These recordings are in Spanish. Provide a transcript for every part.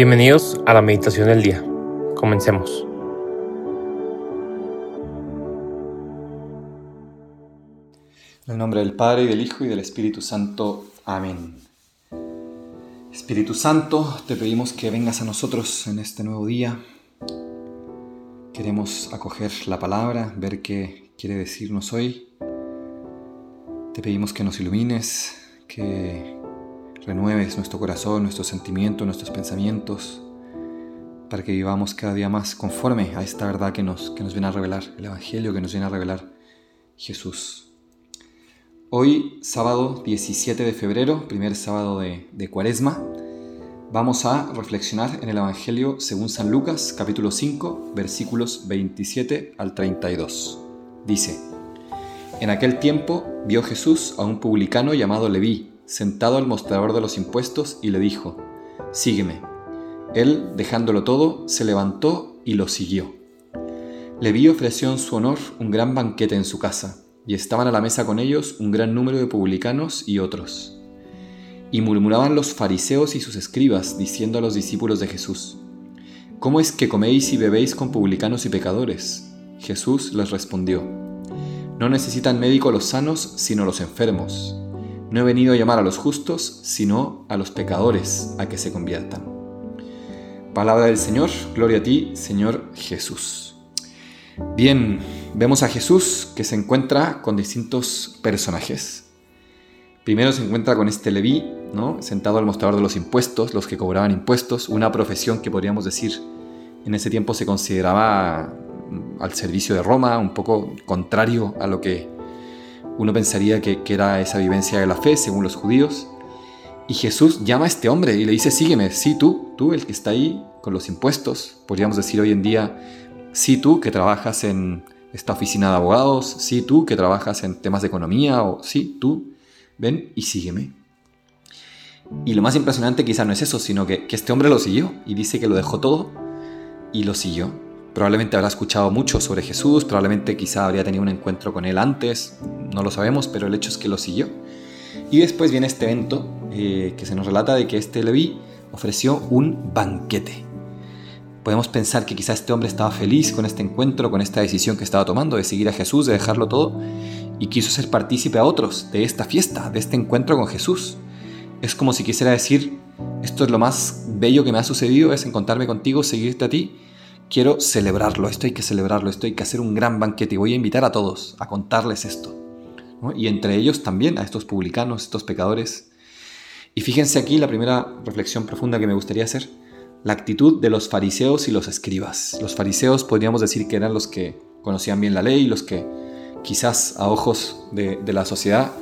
Bienvenidos a la meditación del día. Comencemos. En el nombre del Padre, y del Hijo, y del Espíritu Santo. Amén. Espíritu Santo, te pedimos que vengas a nosotros en este nuevo día. Queremos acoger la palabra, ver qué quiere decirnos hoy. Te pedimos que nos ilumines, que renueves nuestro corazón, nuestros sentimientos, nuestros pensamientos, para que vivamos cada día más conforme a esta verdad que nos, que nos viene a revelar, el Evangelio que nos viene a revelar Jesús. Hoy, sábado 17 de febrero, primer sábado de, de Cuaresma, vamos a reflexionar en el Evangelio según San Lucas, capítulo 5, versículos 27 al 32. Dice, En aquel tiempo vio Jesús a un publicano llamado Leví, sentado al mostrador de los impuestos y le dijo, Sígueme. Él, dejándolo todo, se levantó y lo siguió. Leví ofreció en su honor un gran banquete en su casa, y estaban a la mesa con ellos un gran número de publicanos y otros. Y murmuraban los fariseos y sus escribas, diciendo a los discípulos de Jesús, ¿Cómo es que coméis y bebéis con publicanos y pecadores? Jesús les respondió, No necesitan médico los sanos, sino los enfermos. No he venido a llamar a los justos, sino a los pecadores a que se conviertan. Palabra del Señor, gloria a ti, Señor Jesús. Bien, vemos a Jesús que se encuentra con distintos personajes. Primero se encuentra con este Leví, ¿no? sentado al mostrador de los impuestos, los que cobraban impuestos, una profesión que podríamos decir en ese tiempo se consideraba al servicio de Roma, un poco contrario a lo que uno pensaría que, era esa vivencia de la fe, según los judíos. Y Jesús llama a este hombre y le dice, sígueme, sí tú, tú el que está ahí con los impuestos. Podríamos decir hoy en día, sí tú que trabajas en esta oficina de abogados, sí tú que trabajas en temas de economía, o sí tú, ven y sígueme. Y lo más impresionante quizá no es eso, sino que, que este hombre lo siguió y dice que lo dejó todo y lo siguió. Probablemente habrá escuchado mucho sobre Jesús, probablemente quizá habría tenido un encuentro con él antes, no lo sabemos, pero el hecho es que lo siguió. Y después viene este evento eh, que se nos relata de que este Leví ofreció un banquete. Podemos pensar que quizá este hombre estaba feliz con este encuentro, con esta decisión que estaba tomando de seguir a Jesús, de dejarlo todo, y quiso ser partícipe a otros de esta fiesta, de este encuentro con Jesús. Es como si quisiera decir, esto es lo más bello que me ha sucedido, es encontrarme contigo, seguirte a ti, quiero celebrarlo, esto hay que celebrarlo, esto hay que hacer un gran banquete y voy a invitar a todos a contarles esto. Y entre ellos también a estos publicanos, estos pecadores. Y fíjense aquí la primera reflexión profunda que me gustaría hacer, la actitud de los fariseos y los escribas. Los fariseos podríamos decir que eran los que conocían bien la ley, los que quizás a ojos de, de la sociedad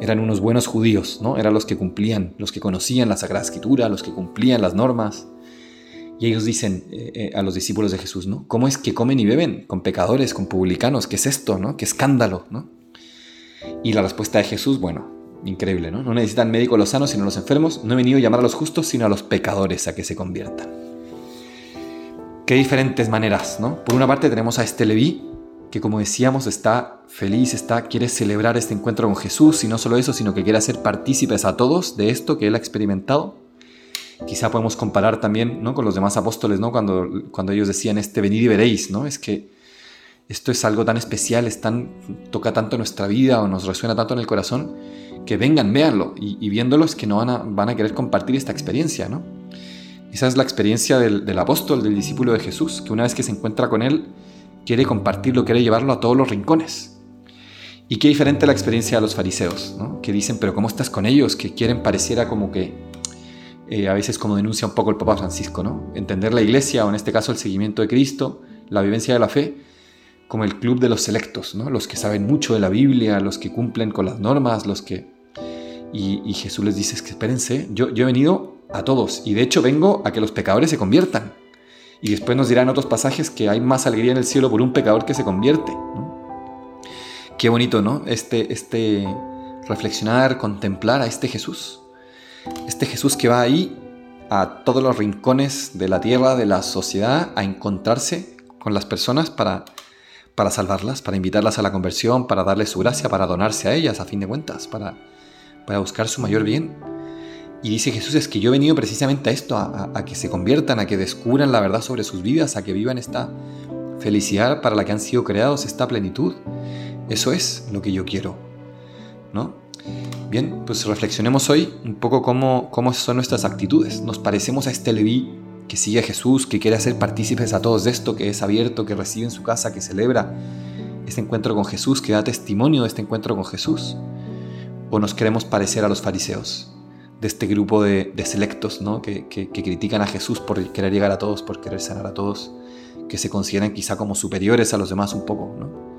eran unos buenos judíos, ¿no? Eran los que cumplían, los que conocían la Sagrada Escritura, los que cumplían las normas, y ellos dicen eh, eh, a los discípulos de Jesús, ¿no? ¿Cómo es que comen y beben con pecadores, con publicanos? ¿Qué es esto, no? ¿Qué escándalo, no? Y la respuesta de Jesús, bueno, increíble, ¿no? No necesitan médicos los sanos, sino los enfermos. No he venido a llamar a los justos, sino a los pecadores a que se conviertan. Qué diferentes maneras, ¿no? Por una parte tenemos a este Leví, que como decíamos está feliz, está, quiere celebrar este encuentro con Jesús, y no solo eso, sino que quiere hacer partícipes a todos de esto que él ha experimentado. Quizá podemos comparar también ¿no? con los demás apóstoles, ¿no? cuando, cuando ellos decían, este, venid y veréis, ¿no? es que esto es algo tan especial, es tan, toca tanto nuestra vida o nos resuena tanto en el corazón, que vengan, véanlo, y, viéndolo es que no van a, van a querer compartir esta experiencia. ¿no? Esa es la experiencia del, del apóstol, del discípulo de Jesús, que una vez que se encuentra con él, quiere compartirlo, quiere llevarlo a todos los rincones. Y qué diferente la experiencia de los fariseos, ¿no? que dicen, pero ¿cómo estás con ellos? Que quieren pareciera como que eh, a veces como denuncia un poco el Papa Francisco, ¿no? Entender la iglesia, o en este caso el seguimiento de Cristo, la vivencia de la fe, como el club de los selectos, ¿no? Los que saben mucho de la Biblia, los que cumplen con las normas, los que... Y, Jesús les dice, que espérense, yo, yo he venido a todos, y de hecho vengo a que los pecadores se conviertan. Y después nos dirán otros pasajes que hay más alegría en el cielo por un pecador que se convierte. Qué bonito, ¿no? Este, este reflexionar, contemplar a este Jesús este Jesús que va ahí a todos los rincones de la tierra, de la sociedad, a encontrarse con las personas para, para salvarlas, para invitarlas a la conversión, para darles su gracia, para donarse a ellas a fin de cuentas, para, para buscar su mayor bien. Y dice Jesús, es que yo he venido precisamente a esto, a, que se conviertan, a que descubran la verdad sobre sus vidas, a que vivan esta felicidad para la que han sido creados, esta plenitud. Eso es lo que yo quiero. ¿no? Bien, pues reflexionemos hoy un poco cómo, cómo son nuestras actitudes. ¿Nos parecemos a este Leví que sigue a Jesús, que quiere hacer partícipes a todos de esto, que es abierto, que recibe en su casa, que celebra este encuentro con Jesús, que da testimonio de este encuentro con Jesús? ¿O nos queremos parecer a los fariseos? de este grupo de, selectos ¿no? que, critican a Jesús por querer llegar a todos, por querer sanar a todos, que se consideran quizá como superiores a los demás un poco. ¿no?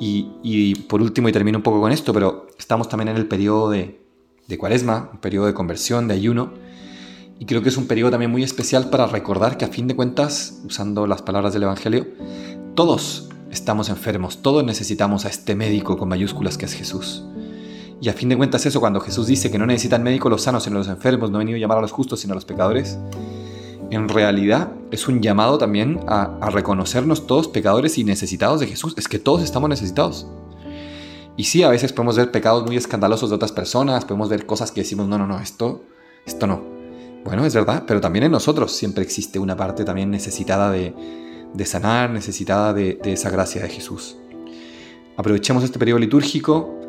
Y, por último, y termino un poco con esto, pero estamos también en el periodo de, de cuaresma, un periodo de conversión, de ayuno, y creo que es un periodo también muy especial para recordar que a fin de cuentas, usando las palabras del Evangelio, todos estamos enfermos, todos necesitamos a este médico con mayúsculas que es Jesús. Y a fin de cuentas eso, cuando Jesús dice que no necesitan médicos los sanos, sino los enfermos, no ha venido a llamar a los justos, sino a los pecadores, en realidad es un llamado también a, reconocernos todos pecadores y necesitados de Jesús. Es que todos estamos necesitados. Y sí, a veces podemos ver pecados muy escandalosos de otras personas, podemos ver cosas que decimos, no, no, no, esto, esto no. Bueno, es verdad, pero también en nosotros siempre existe una parte también necesitada de, sanar, necesitada de, de esa gracia de Jesús. Aprovechemos este periodo litúrgico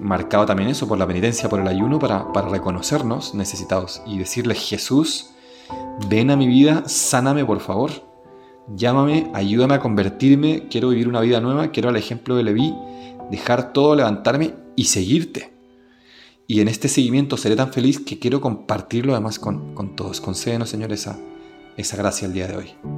marcado también eso por la penitencia, por el ayuno, para, reconocernos necesitados y decirle, Jesús, ven a mi vida, sáname por favor, llámame, ayúdame a convertirme, quiero vivir una vida nueva, quiero al ejemplo de Leví, dejar todo, levantarme y seguirte. Y en este seguimiento seré tan feliz que quiero compartirlo además con, con todos. Concédenos, Señor, esa, esa gracia el día de hoy.